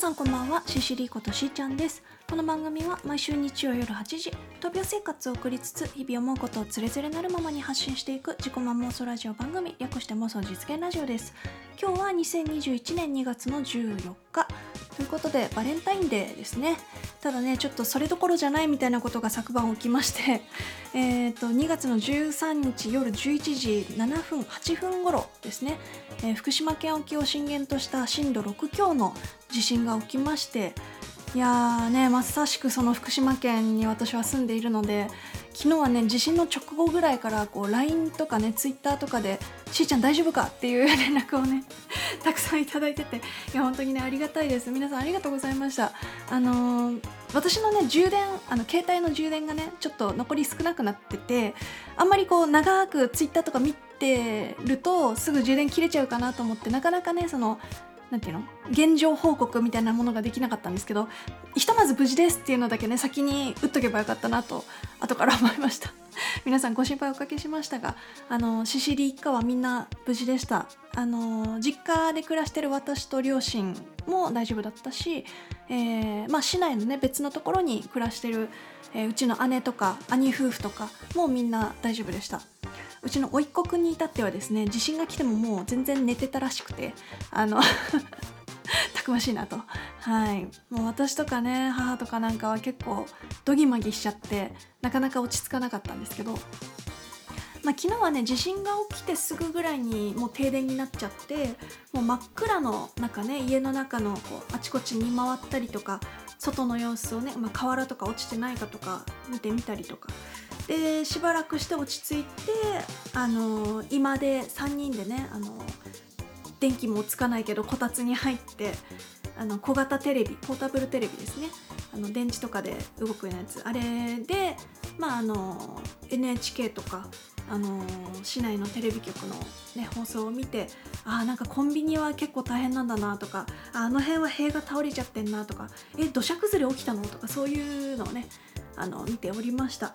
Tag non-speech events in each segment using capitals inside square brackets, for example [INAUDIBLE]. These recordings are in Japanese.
さんこんばんは。シシリことしーちゃんです。この番組は毎週日曜夜8時闘病生活を送りつつ日々思うことをつれづれなるままに発信していく自己満妄想ラジオ番組略して妄想実現ラジオです。今日は2021年2月の14日。ということでバレンタインデーですね。ただねちょっとそれどころじゃないみたいなことが昨晩起きまして [LAUGHS] えーと2月の13日夜11時7分8分頃ですね、えー福島県沖を震源とした震度6強の地震が起きましていやーねまさしくその福島県に私は住んでいるので昨日はね地震の直後ぐらいからこう LINE とかね Twitter とかで「しーちゃん大丈夫か?」っていう連絡をね [LAUGHS] たくさんいただいてていや本当にねありがたいです皆さんありがとうございましたあのー私のね充電あの携帯の充電がねちょっと残り少なくなっててあんまりこう長く Twitter とか見てるとすぐ充電切れちゃうかなと思ってなかなかねそのなんていうの？現状報告みたいなものができなかったんですけどひとまず無事ですっていうのだけね先に打っとけばよかったなと後から思いました。[LAUGHS] 皆さんご心配おかけしましたがあのシシリ一家はみんな無事でした。あの実家で暮らしてる私と両親も大丈夫だったし、えーまあ、市内のね別のところに暮らしてる、えーうちの姉とか兄夫婦とかもみんな大丈夫でした。うちの甥っ子くんに至ってはですね地震が来てももう全然寝てたらしくてあの [LAUGHS] [LAUGHS] たくましいなと。はい。もう私とかね母とかなんかは結構ドギマギしちゃってなかなか落ち着かなかったんですけど。まあ、昨日はね地震が起きてすぐぐらいにもう停電になっちゃってもう真っ暗の中ね家の中のこうあちこち見回ったりとか外の様子をね、まあ、瓦とか落ちてないかとか見てみたりとか。でしばらくして落ち着いてあの今で3人でねあの電気もつかないけどこたつに入ってあの小型テレビポータブルテレビですね。あの電池とかで動くようなやつ。あれで、まあ、あの NHK とかあの市内のテレビ局の、ね、放送を見てあなんかコンビニは結構大変なんだなとかああの辺は塀が倒れちゃってんなとかえ土砂崩れ起きたのとかそういうのをねあの見ておりました。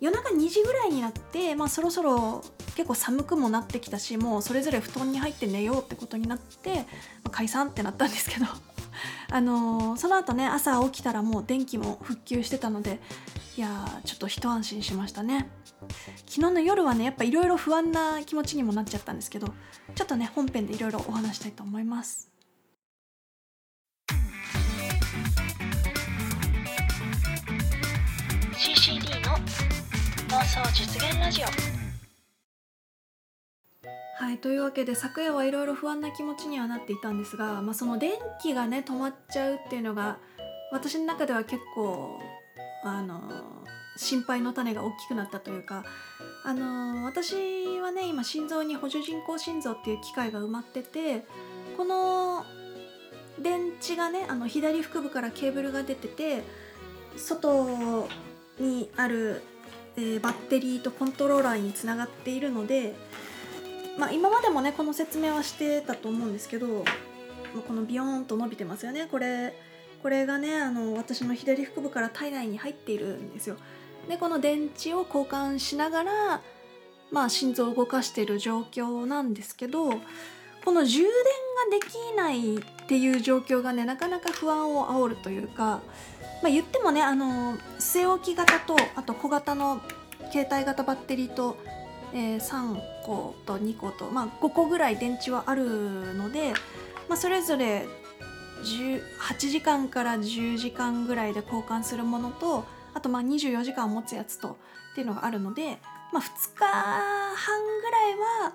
夜中2時ぐらいになって、まあ、そろそろ結構寒くもなってきたしもうそれぞれ布団に入って寝ようってことになって、まあ解散ってなったんですけど [LAUGHS] あのーその後ね朝起きたらもう電気も復旧してたのでいやちょっと一安心しましたね。昨日の夜はねやっぱいろいろ不安な気持ちにもなっちゃったんですけどちょっとね本編でいろいろお話したいと思います。CCD の妄想実現ラジオ。はいというわけで昨夜はいろいろ不安な気持ちにはなっていたんですが、まあ、その電気がね止まっちゃうっていうのが私の中では結構あの心配の種が大きくなったというかあの私はね今心臓に補助人工心臓っていう機械が埋まっててこの電池がねあの左腹部からケーブルが出てて外にある、えーバッテリーとコントローラーにつながっているのでまあ、今までもねこの説明はしてたと思うんですけどこのビヨーンと伸びてますよね。これこれがねあの私の左腹部から体内に入っているんですよ。でこの電池を交換しながらまあ心臓を動かしている状況なんですけどこの充電ができないっていう状況がねなかなか不安を煽るというか、まあ、言ってもねあの据え置き型とあと小型の携帯型バッテリーとえー3個と2個と、まあ、5個ぐらい電池はあるので、まあ、それぞれ8時間から10時間ぐらいで交換するものとあとまあ24時間持つやつとっていうのがあるので、まあ、2日半ぐらいは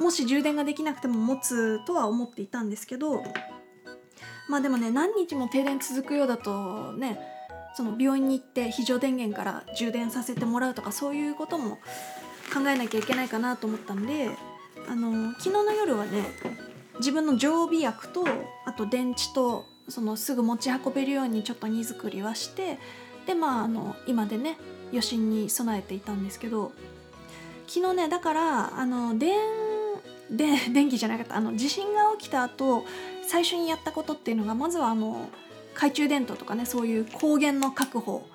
もし充電ができなくても持つとは思っていたんですけどまあでもね何日も停電続くようだとねその病院に行って非常電源から充電させてもらうとかそういうことも考えなきゃいけないかなと思ったんであの昨日の夜はね自分の常備薬とあと電池とそのすぐ持ち運べるようにちょっと荷造りはしてでまああの今でね余震に備えていたんですけど昨日ねだからあの電で電気じゃなかったあの地震が起きた後最初にやったことっていうのがまずはあの懐中電灯とかねそういう光源の確保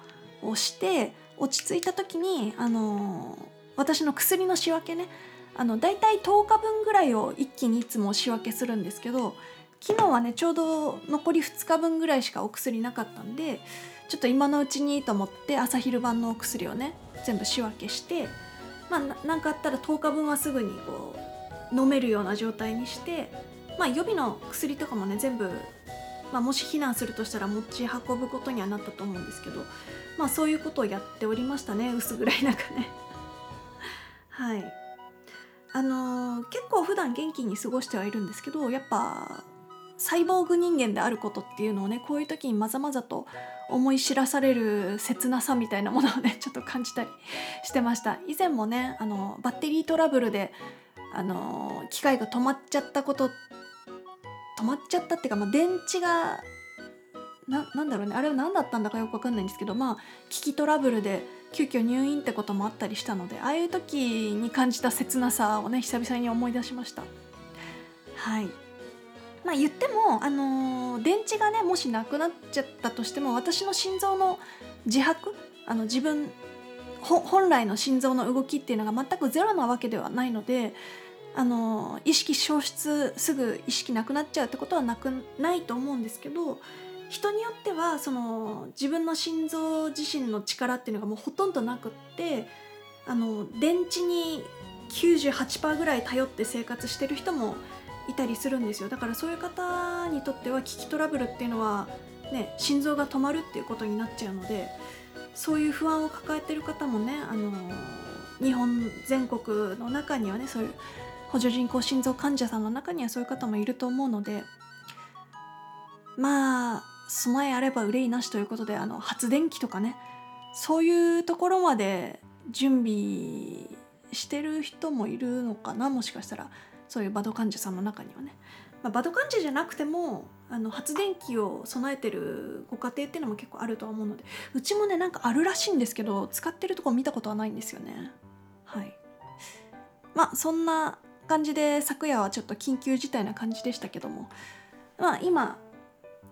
をして落ち着いた時にあの私の薬の仕分けね。あの大体10日分ぐらいを一気にいつも仕分けするんですけど昨日はねちょうど残り2日分ぐらいしかお薬なかったんでちょっと今のうちにと思って朝昼晩のお薬をね全部仕分けしてまあ何かあったら10日分はすぐにこう飲めるような状態にしてまあ予備の薬とかもね全部、まあ、もし避難するとしたら持ち運ぶことにはなったと思うんですけどまあそういうことをやっておりましたね薄暗い中ね。はい。あのー結構普段元気に過ごしてはいるんですけどやっぱサイボーグ人間であることっていうのをねこういう時にまざまざと思い知らされる切なさみたいなものをね [LAUGHS] ちょっと感じたりしてました。以前もねあのバッテリートラブルであの機械が止まっちゃったこと止まっちゃったっていうか、まあ、電池がななんだろうね。あれは何だったんだかよくわかんないんですけどまあ危機トラブルで急遽入院ってこともあったりしたのでああいう時に感じた切なさをね久々に思い出しました。はい。まあ言っても、あのー電池がねもしなくなっちゃったとしても私の心臓の自白あの自分本来の心臓の動きっていうのが全くゼロなわけではないので、あの意識消失すぐ意識なくなっちゃうってことはなくないと思うんですけど人によってはその自分の心臓自身の力っていうのがもうほとんどなくってあの電池に98%ぐらい頼って生活してる人もいたりするんですよ。だからそういう方にとっては危機トラブルっていうのは、ね、心臓が止まるっていうことになっちゃうのでそういう不安を抱えてる方もねあの日本全国の中にはねそういう補助人工心臓患者さんの中にはそういう方もいると思うのでまあ備えあれば憂いなしということであの発電機とかねそういうところまで準備してる人もいるのかなもしかしたらそういうバド患者さんの中にはね、まあ、バド患者じゃなくてもあの発電機を備えてるご家庭っていうのも結構あるとは思うのでうちもねなんかあるらしいんですけど使ってるとこ見たことはないんですよね。はい。まあそんな感じで昨夜はちょっと緊急事態な感じでしたけども。まあ今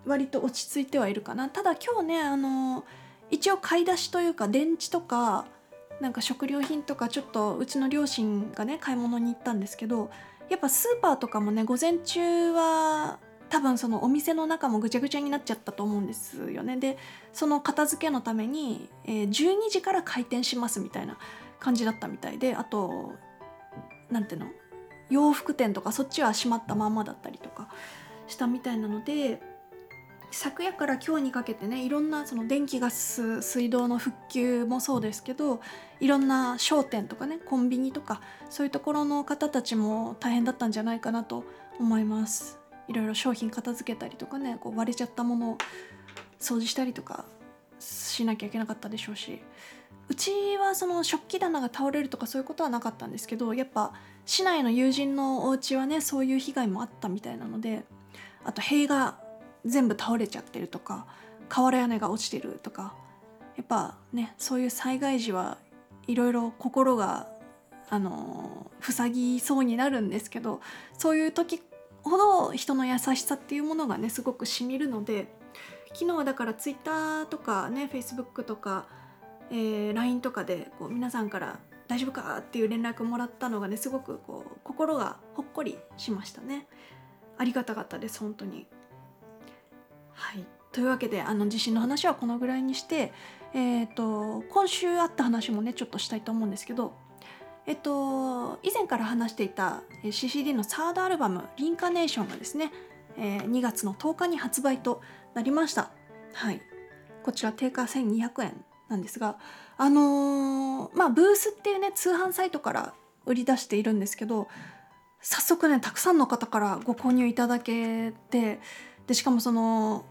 割と落ち着いてはいるかな。ただ今日ねあの一応買い出しというか電池とかなんか食料品とかちょっとうちの両親がね買い物に行ったんですけどやっぱスーパーとかもね午前中は多分そのお店の中もぐちゃぐちゃになっちゃったと思うんですよね。でその片付けのために、え12時から開店しますみたいな感じだったみたいであとなんていうの？洋服店とかそっちは閉まったまんまだったりとかしたみたいなので昨夜から今日にかけてねいろんなその電気ガス水道の復旧もそうですけどいろんな商店とかねコンビニとかそういうところの方たちも大変だったんじゃないかなと思います。いろいろ商品片付けたりとかねこう割れちゃったものを掃除したりとかしなきゃいけなかったでしょうし。うちはその食器棚が倒れるとかそういうことはなかったんですけどやっぱ市内の友人のお家はねそういう被害もあったみたいなのであと塀が全部倒れちゃってるとか瓦屋根が落ちてるとかやっぱねそういう災害時はいろいろ心があの塞ぎそうになるんですけどそういう時ほど人の優しさっていうものがねすごくしみるので昨日はだからツイッターとかねフェイスブックとか、えー LINE とかでこう皆さんから「大丈夫か?」っていう連絡もらったのがねすごくこう心がほっこりしましたね。ありがたかったです本当に。はい、というわけであの地震の話はこのぐらいにして、えー、と今週あった話もねちょっとしたいと思うんですけど、えっと、以前から話していた CCD のサードアルバム「リンカネーション」がですね、えー2月の10日に発売となりました。はい、こちら定価1200円なんですがあのーまあブースっていうね通販サイトから売り出しているんですけど早速ねたくさんの方からご購入いただけてでしかもその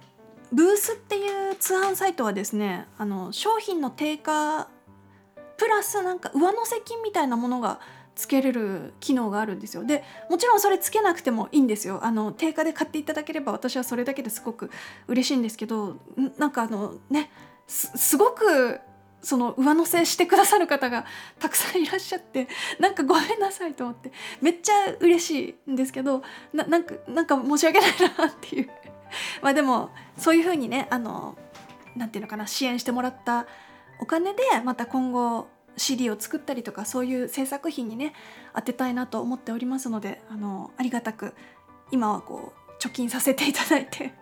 ブースっていう通販サイトはですねあの商品の定価プラスなんか上乗せ金みたいなものがつけれる機能があるんですよ。でもちろんそれつけなくてもいいんですよ。あの定価で買っていただければ私はそれだけですごく嬉しいんですけどなんかあのねすすごくその上乗せしてくださる方がたくさんいらっしゃってなんかごめんなさいと思ってめっちゃ嬉しいんですけどななんかなんか申し訳ないなっていう。[LAUGHS] まあでもそういうふうにねあのなんていうのかな支援してもらったお金でまた今後 CD を作ったりとかそういう制作費にね当てたいなと思っておりますのであのありがたく今はこう貯金させていただいて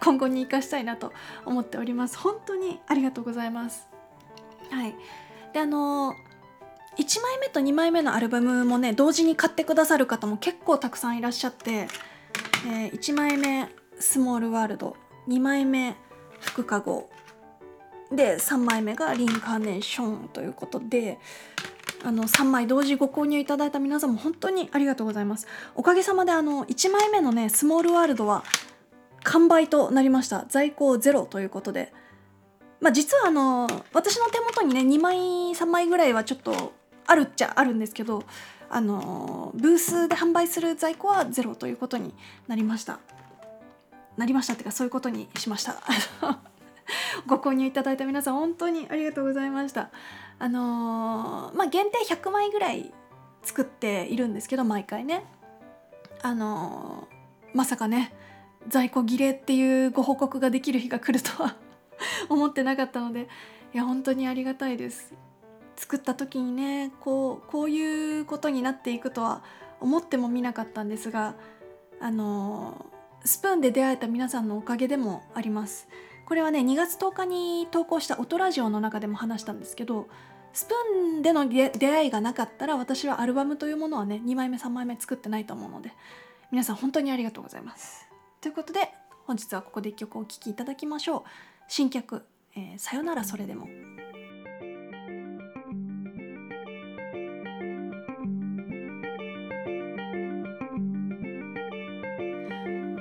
今後に生かしたいなと思っております。本当にありがとうございます。はい。であの1枚目と2枚目のアルバムもね同時に買ってくださる方も結構たくさんいらっしゃって、えー1枚目「スモールワールド」2枚目「福かご」で3枚目が「リンカーネーション」ということであの3枚同時ご購入いただいた皆さんも本当にありがとうございます。おかげさまであの1枚目のね「スモールワールド」は完売となりました。在庫ゼロということで。まあ実はあの私の手元にね2枚3枚ぐらいはちょっとあるっちゃあるんですけどあのブースで販売する在庫はゼロということになりました。なりましたっていうかそういうことにしました。[LAUGHS] ご購入いただいた皆さん本当にありがとうございました。あのまあ限定100枚ぐらい作っているんですけど毎回ね。あのまさかね在庫切れっていうご報告ができる日が来るとは [LAUGHS] 思ってなかったのでいや本当にありがたいです。作った時にねこうこういうことになっていくとは思ってもみなかったんですがあのスプーンで出会えた皆さんのおかげでもあります。これはね2月10日に投稿した音ラジオの中でも話したんですけどスプーンでの出会いがなかったら私はアルバムというものはね2枚目3枚目作ってないと思うので皆さん本当にありがとうございます。ということで本日はここで1曲お聴きいただきましょう。新曲「えーさよならそれでも」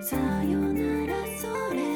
さよならそれ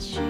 she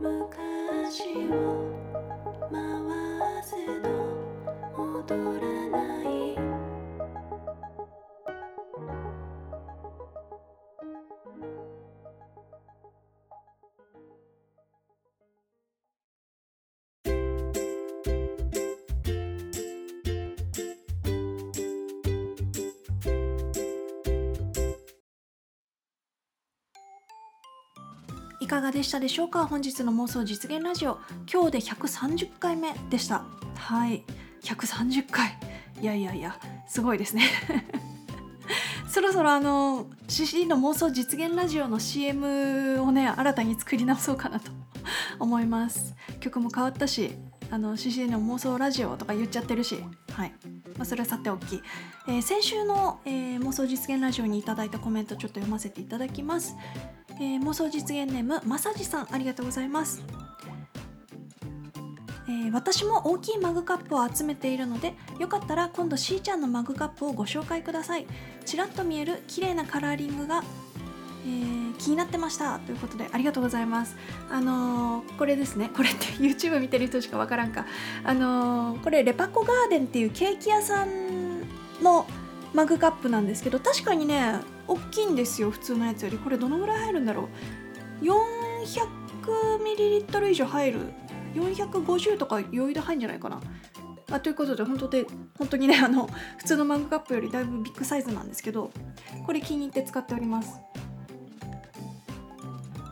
昔を回せど戻らない。いかがでしたでしょうか？本日の妄想実現ラジオ。今日で130回目でした。はい。130回。いやいやいやすごいですね。[LAUGHS] そろそろあの CC の妄想実現ラジオの CM をね新たに作り直そうかなと [LAUGHS] 思います。曲も変わったしあの CC の妄想ラジオとか言っちゃってるし。はい、まあ、それはさておき、えー先週の、えー妄想実現ラジオにいただいたコメントちょっと読ませていただきます。えー妄想実現ネームまさじさんありがとうございます、えー私も大きいマグカップを集めているのでよかったら今度しーちゃんのマグカップをご紹介ください。ちらっと見える綺麗なカラーリングが、えー気になってました。ということでありがとうございます。あのーこれですね。これって YouTube 見てる人しかわからんか。あのこれレパコガーデンっていうケーキ屋さんのマグカップなんですけど確かにね大きいんですよ普通のやつより。これどのぐらい入るんだろう。400ml 以上入る。450とか余裕で入るんじゃないかな。あということで本当で本当にねあの普通のマグカップよりだいぶビッグサイズなんですけどこれ気に入って使っております。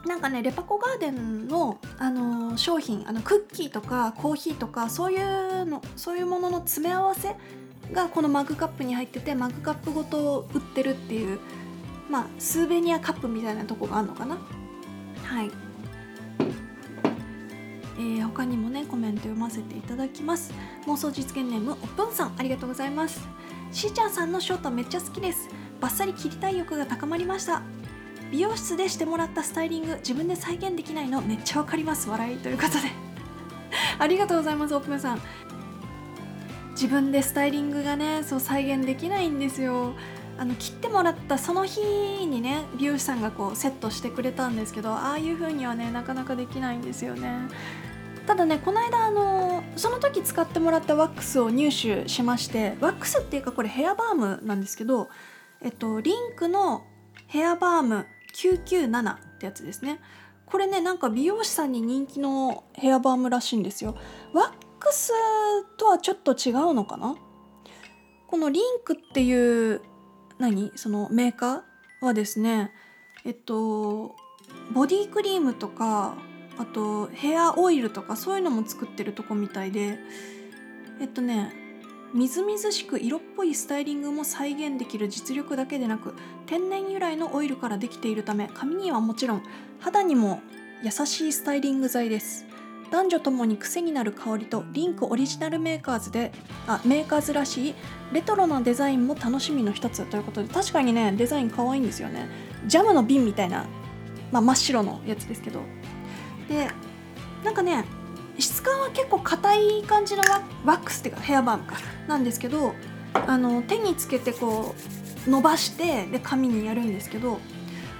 なんかねレパコガーデンの、あの商品あのクッキーとかコーヒーとかそういうのそういうものの詰め合わせがこのマグカップに入っててマグカップごと売ってるっていうまあスーベニアカップみたいなとこがあるのかな？はい、えー他にもねコメント読ませていただきます。妄想実現ネームおっぷんさんありがとうございます。しーちゃんさんのショートめっちゃ好きです。バッサリ切りたい欲が高まりました。美容室でしてもらったスタイリング自分で再現できないのめっちゃわかります。笑いということで。[LAUGHS] ありがとうございますオープンさん。自分でスタイリングがねそう再現できないんですよ。あの切ってもらったその日にね美容師さんがこうセットしてくれたんですけどああいう風にはねなかなかできないんですよね。ただねこの間あのその時使ってもらったワックスを入手しましてワックスっていうかこれヘアバームなんですけどえっとリンクのヘアバーム997ってやつですね。これねなんか美容師さんに人気のヘアバームらしいんですよ。ワックスとはちょっと違うのかな？このリンクっていう何？そのメーカーはですねえっとボディクリームとかあとヘアオイルとかそういうのも作ってるとこみたいでえっとねみずみずしく色っぽいスタイリングも再現できる実力だけでなく天然由来のオイルからできているため髪にはもちろん肌にも優しいスタイリング剤です。男女ともに癖になる香りとリンクオリジナルメーカーズであメーカーズらしいレトロなデザインも楽しみの一つ。ということで確かにねデザイン可愛いんですよね。ジャムの瓶みたいな、まあ、真っ白のやつですけど。でなんかね質感は結構硬い感じのワックスっていうかヘアバームかなんですけどあの手につけてこう伸ばしてで髪にやるんですけど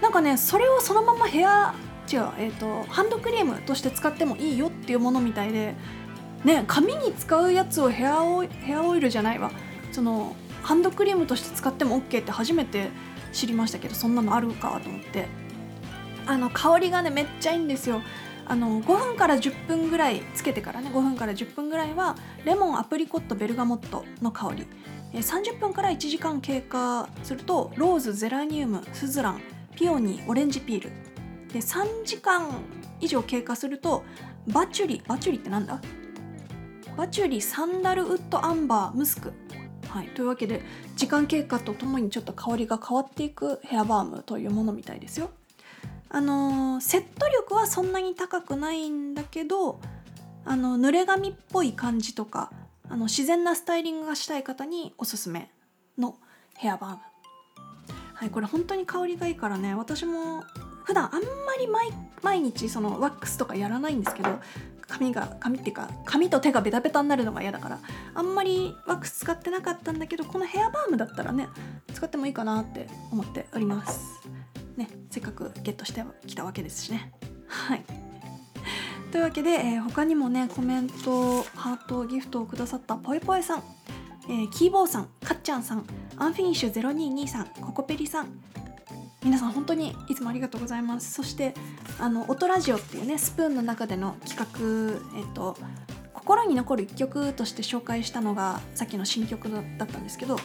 なんかねそれをそのままヘア違う、えー、とハンドクリームとして使ってもいいよっていうものみたいでね髪に使うやつをヘアオイヘアオイルじゃないわ。そのハンドクリームとして使っても OK って初めて知りましたけどそんなのあるかと思って。あの香りがねめっちゃいいんですよ。あの5分から10分ぐらいつけてからね5分から10分ぐらいはレモンアプリコットベルガモットの香り。30分から1時間経過するとローズゼラニウムスズランピオニーオレンジピールで3時間以上経過するとバチュリバチュリってなんだ？バチュリサンダルウッドアンバームスクはい、というわけで時間経過とともにちょっと香りが変わっていくヘアバームというものみたいですよ。あのーセット力はそんなに高くないんだけどあの濡れ髪っぽい感じとかあの自然なスタイリングがしたい方におすすめのヘアバーム。はい、これ本当に香りがいいからね私も普段あんまり毎毎日そのワックスとかやらないんですけど髪が髪っていうか髪と手がベタベタになるのが嫌だからあんまりワックス使ってなかったんだけどこのヘアバームだったらね使ってもいいかなって思っております。ねせっかくゲットしてきたわけですしね。はい。というわけで、えー他にもねコメントハートギフトをくださったぽいぽいさん、えーキーボーさんかっちゃんさんアンフィニッシュ0223ココペリさん皆さん本当にいつもありがとうございます。そしてあの音ラジオっていうねスプーンの中での企画えっ、と心に残る一曲として紹介したのがさっきの新曲だったんですけど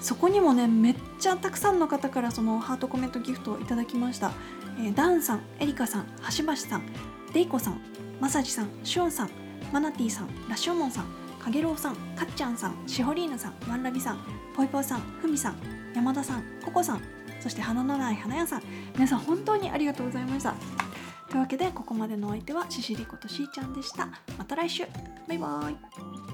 そこにもねめっちゃたくさんの方からそのハートコメントギフトをいただきました、えーダンさんエリカさん橋橋さんデイコさんまさじさんシオンさんマナティさんラッショモンさんかげろうさんかっちゃんさんしほりーぬさんワンラビさんぽいぽいさんふみさん山田さんココさんそして花のない花屋さん。皆さん本当にありがとうございました。というわけでここまでのお相手はシシリコとしーちゃんでした。また来週。バイバーイ。